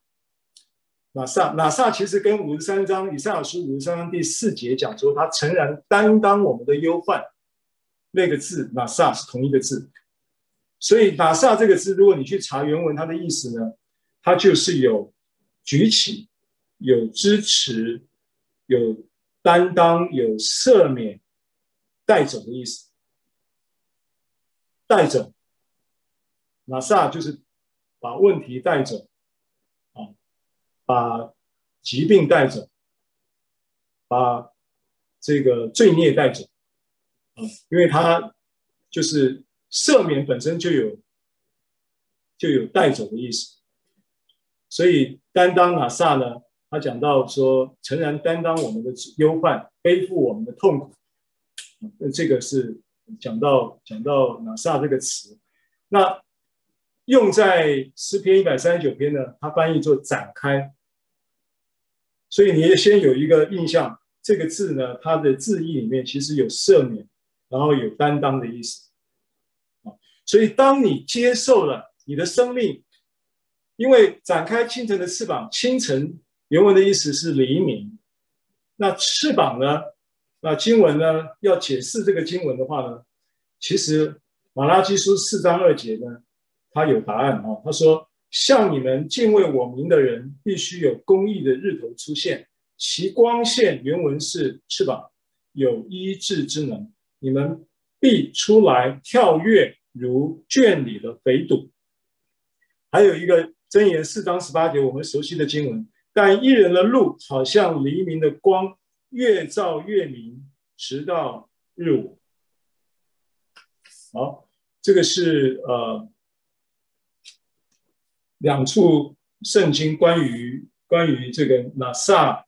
Speaker 1: 拿撒，拿撒其实跟五十三章以赛亚书五十三章第四节讲说，他诚然担当我们的忧患。那个字“拿撒”是同一个字，所以拿撒这个字，如果你去查原文，它的意思呢，他就是有举起、有支持、有担当、有赦免、带走的意思。带走，拿撒就是把问题带走，啊，把疾病带走，把这个罪孽带走，啊，因为他就是。赦免本身就有就有带走的意思，所以担当哪撒呢，他讲到说，诚然担当我们的忧患，背负我们的痛苦，那这个是讲到讲到哪撒这个词，那用在诗篇一百三十九篇呢，它翻译作展开，所以你也先有一个印象，这个字呢，它的字义里面其实有赦免，然后有担当的意思。所以，当你接受了你的生命，因为展开清晨的翅膀，清晨原文的意思是黎明。那翅膀呢？那经文呢？要解释这个经文的话呢，其实马拉基书四章二节呢，它有答案啊。他说：“向你们敬畏我名的人，必须有公义的日头出现，其光线原文是翅膀，有医治之能，你们必出来跳跃。”如圈里的肥犊，还有一个箴言四章十八节，我们熟悉的经文。但一人的路好像黎明的光，越照越明，直到日午。好，这个是呃两处圣经关于关于这个拿撒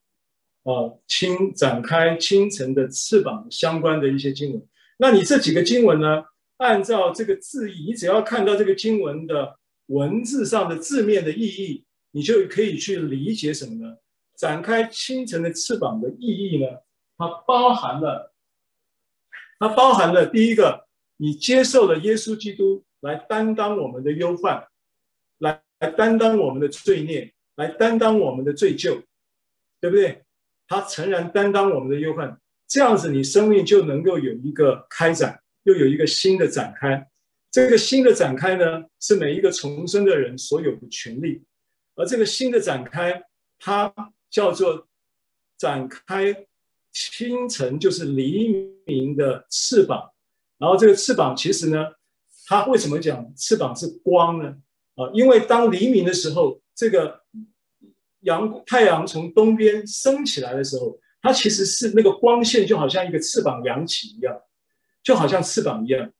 Speaker 1: 啊清展开清晨的翅膀相关的一些经文。那你这几个经文呢？按照这个字义，你只要看到这个经文的文字上的字面的意义，你就可以去理解什么呢？展开清晨的翅膀的意义呢？它包含了，它包含了第一个，你接受了耶稣基督来担当我们的忧患，来来担当我们的罪孽，来担当我们的罪疚，对不对？他诚然担当我们的忧患，这样子你生命就能够有一个开展。又有一个新的展开，这个新的展开呢，是每一个重生的人所有的权利，而这个新的展开，它叫做展开清晨，就是黎明的翅膀。然后这个翅膀其实呢，它为什么讲翅膀是光呢？啊，因为当黎明的时候，这个阳太阳从东边升起来的时候，它其实是那个光线就好像一个翅膀扬起一样。就好像翅膀一样，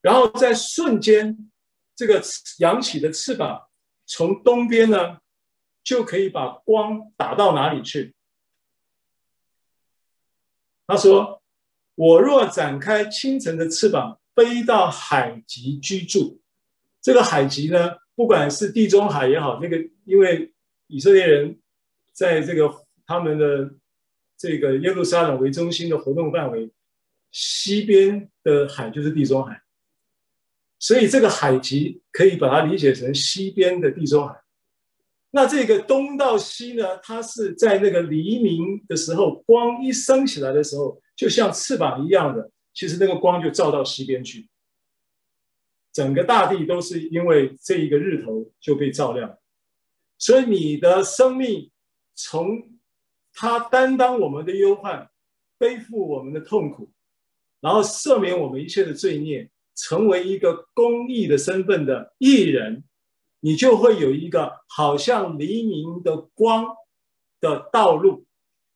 Speaker 1: 然后在瞬间，这个扬起的翅膀从东边呢，就可以把光打到哪里去？他说：“我若展开清晨的翅膀，飞到海极居住。这个海极呢，不管是地中海也好，那个因为以色列人在这个他们的这个耶路撒冷为中心的活动范围。”西边的海就是地中海，所以这个海极可以把它理解成西边的地中海。那这个东到西呢，它是在那个黎明的时候，光一升起来的时候，就像翅膀一样的，其实那个光就照到西边去。整个大地都是因为这一个日头就被照亮，所以你的生命从他担当我们的忧患，背负我们的痛苦。然后赦免我们一切的罪孽，成为一个公益的身份的艺人，你就会有一个好像黎明的光的道路，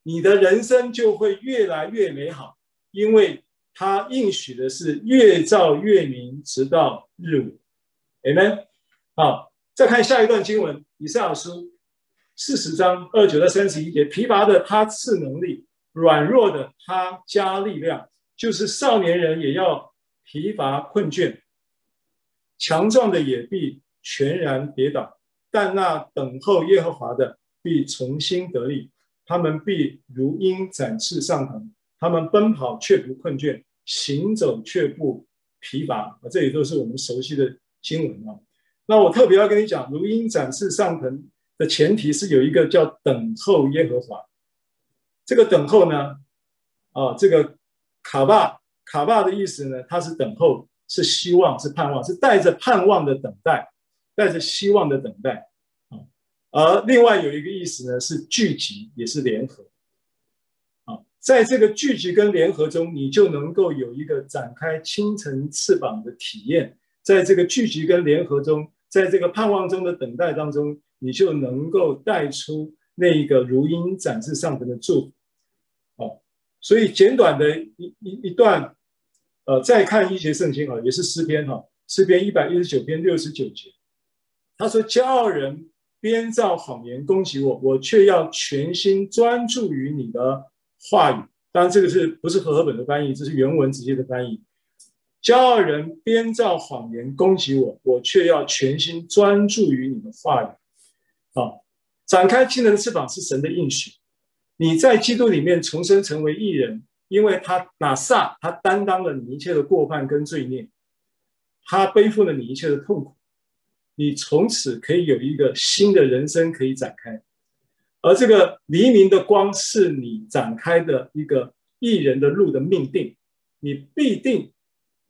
Speaker 1: 你的人生就会越来越美好，因为他应许的是越照越明，直到日午。Amen。好，再看下一段经文，以赛亚书四十章二九到三十一节：疲乏的他赐能力，软弱的他加力量。就是少年人也要疲乏困倦，强壮的也必全然跌倒，但那等候耶和华的必重新得力，他们必如鹰展翅上腾，他们奔跑却不困倦，行走却不疲乏。啊，这里都是我们熟悉的经文啊。那我特别要跟你讲，如鹰展翅上腾的前提是有一个叫等候耶和华，这个等候呢，啊，这个。卡巴卡巴的意思呢，它是等候，是希望，是盼望，是带着盼望的等待，带着希望的等待啊。而另外有一个意思呢，是聚集，也是联合啊。在这个聚集跟联合中，你就能够有一个展开清晨翅膀的体验。在这个聚集跟联合中，在这个盼望中的等待当中，你就能够带出那一个如鹰展翅上腾的祝福。哦，所以简短的一一一段，呃，再看一节圣经啊，也是诗篇哈，诗篇一百一十九篇六十九节，他说：“骄傲人编造谎言攻击我，我却要全心专注于你的话语。”当然，这个是不是和合本的翻译？这是原文直接的翻译。骄傲人编造谎言攻击我，我却要全心专注于你的话语。啊，展开清晨的翅膀是神的应许。你在基督里面重生成为义人，因为他拿撒，他担当了你一切的过犯跟罪孽，他背负了你一切的痛苦，你从此可以有一个新的人生可以展开，而这个黎明的光是你展开的一个艺人的路的命定，你必定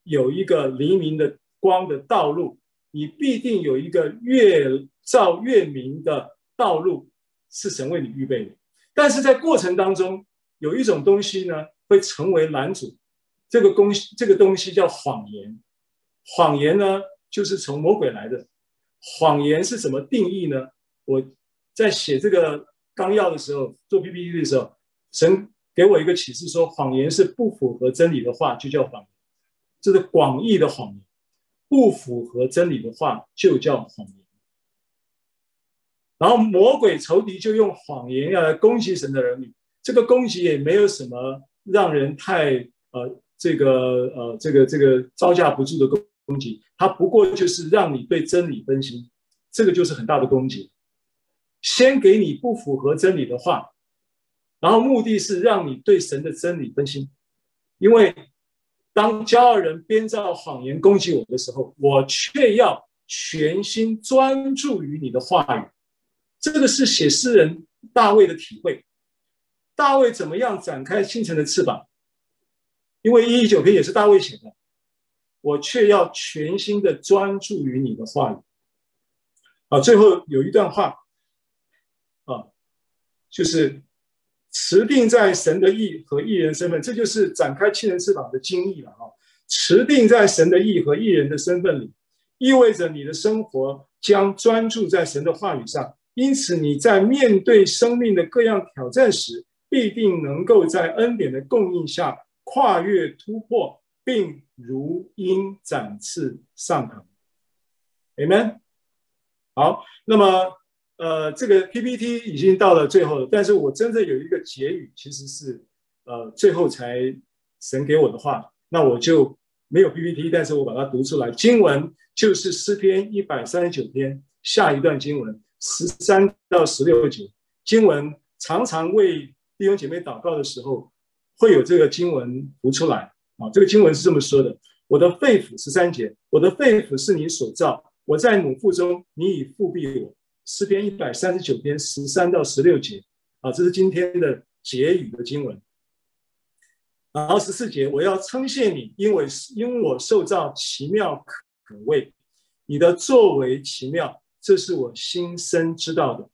Speaker 1: 有一个黎明的光的道路，你必定有一个越照越明的道路，是神为你预备的。但是在过程当中，有一种东西呢，会成为拦阻。这个东西，这个东西叫谎言。谎言呢，就是从魔鬼来的。谎言是怎么定义呢？我在写这个纲要的时候，做 PPT 的时候，神给我一个启示说，谎言是不符合真理的话，就叫谎言。这是广义的谎言，不符合真理的话，就叫谎言。然后魔鬼仇敌就用谎言要来攻击神的儿女，这个攻击也没有什么让人太呃这个呃这个这个招架不住的攻攻击，它不过就是让你对真理分心，这个就是很大的攻击。先给你不符合真理的话，然后目的是让你对神的真理分心，因为当骄傲人编造谎言攻击我的时候，我却要全心专注于你的话语。这个是写诗人大卫的体会。大卫怎么样展开清晨的翅膀？因为一一九篇也是大卫写的。我却要全心的专注于你的话语。啊，最后有一段话，啊，就是持定在神的意和义人身份，这就是展开清晨翅膀的精义了啊。持定在神的意和义人的身份里，意味着你的生活将专注在神的话语上。因此，你在面对生命的各样挑战时，必定能够在恩典的供应下跨越突破，并如鹰展翅上腾。Amen。好，那么呃，这个 PPT 已经到了最后了，但是我真正有一个结语，其实是呃最后才神给我的话，那我就没有 PPT，但是我把它读出来。经文就是诗篇一百三十九篇下一段经文。十三到十六节经文，常常为弟兄姐妹祷告的时候，会有这个经文读出来啊。这个经文是这么说的：“我的肺腑，十三节，我的肺腑是你所造，我在母腹中，你已覆庇我。”诗篇一百三十九篇十三到十六节啊，这是今天的结语的经文。然后十四节，我要称谢你，因为因我受造奇妙可畏，你的作为奇妙。这是我心生知道的。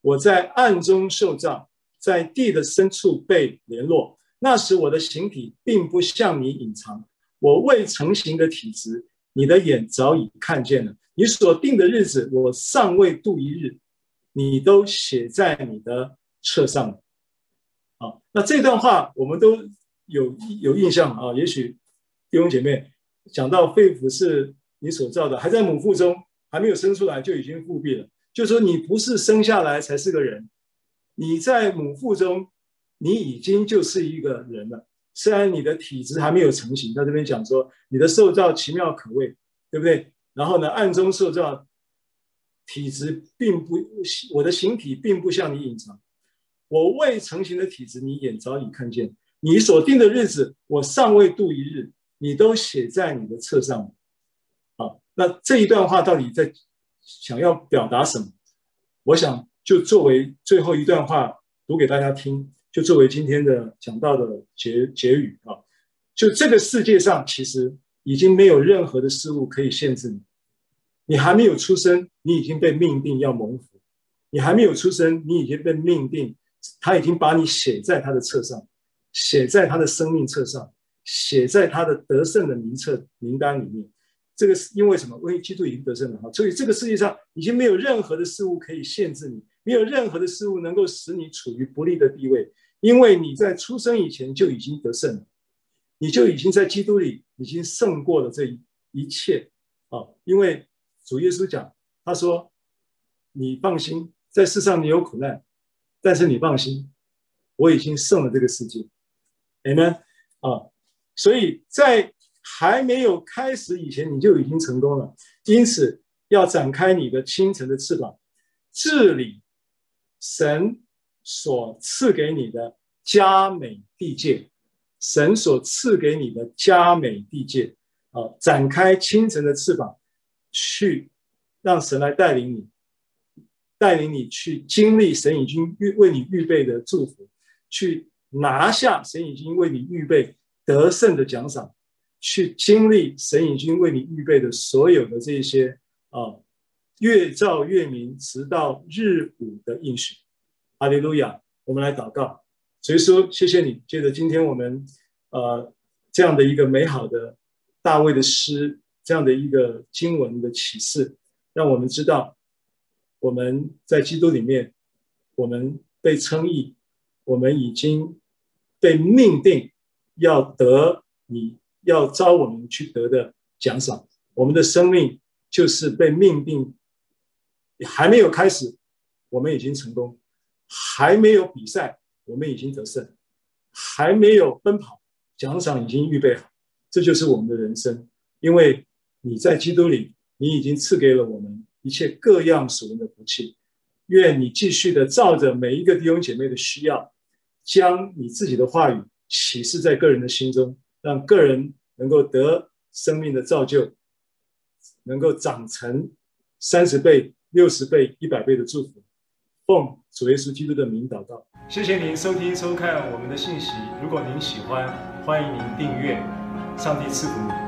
Speaker 1: 我在暗中受造，在地的深处被联络。那时我的形体并不向你隐藏，我未成形的体质，你的眼早已看见了。你所定的日子，我尚未度一日，你都写在你的册上了。好，那这段话我们都有有印象啊。也许弟兄姐妹讲到肺腑是你所造的，还在母腹中。还没有生出来就已经复辟了，就说你不是生下来才是个人，你在母腹中，你已经就是一个人了。虽然你的体质还没有成型，在这边讲说你的受造奇妙可畏，对不对？然后呢，暗中受造，体质并不，我的形体并不向你隐藏，我未成型的体质你眼早已看见，你所定的日子我尚未度一日，你都写在你的册上。好那这一段话到底在想要表达什么？我想就作为最后一段话读给大家听，就作为今天的讲到的结结语啊。就这个世界上其实已经没有任何的事物可以限制你。你还没有出生，你已经被命定要蒙福；你还没有出生，你已经被命定，他已经把你写在他的册上，写在他的生命册上，写在他的得胜的名册名单里面。这个是因为什么？因为基督已经得胜了哈，所以这个世界上已经没有任何的事物可以限制你，没有任何的事物能够使你处于不利的地位，因为你在出生以前就已经得胜了，你就已经在基督里已经胜过了这一一切啊！因为主耶稣讲，他说：“你放心，在世上你有苦难，但是你放心，我已经胜了这个世界。” Amen 啊！所以在还没有开始以前，你就已经成功了。因此，要展开你的清晨的翅膀，治理神所赐给你的佳美地界。神所赐给你的佳美地界，啊，展开清晨的翅膀，去让神来带领你，带领你去经历神已经预为你预备的祝福，去拿下神已经为你预备得胜的奖赏。去经历神已经为你预备的所有的这些啊，越照越明，直到日午的应许。哈利路亚！我们来祷告，所以说谢谢你。借着今天我们呃这样的一个美好的大卫的诗，这样的一个经文的启示，让我们知道我们在基督里面，我们被称义，我们已经被命定要得你。要招我们去得的奖赏，我们的生命就是被命定，还没有开始，我们已经成功；还没有比赛，我们已经得胜；还没有奔跑，奖赏已经预备好。这就是我们的人生，因为你在基督里，你已经赐给了我们一切各样属灵的福气。愿你继续的照着每一个弟兄姐妹的需要，将你自己的话语启示在个人的心中。让个人能够得生命的造就，能够长成三十倍、六十倍、一百倍的祝福。奉主耶稣基督的名祷告。谢谢您收听收看我们的信息。如果您喜欢，欢迎您订阅。上帝赐福你。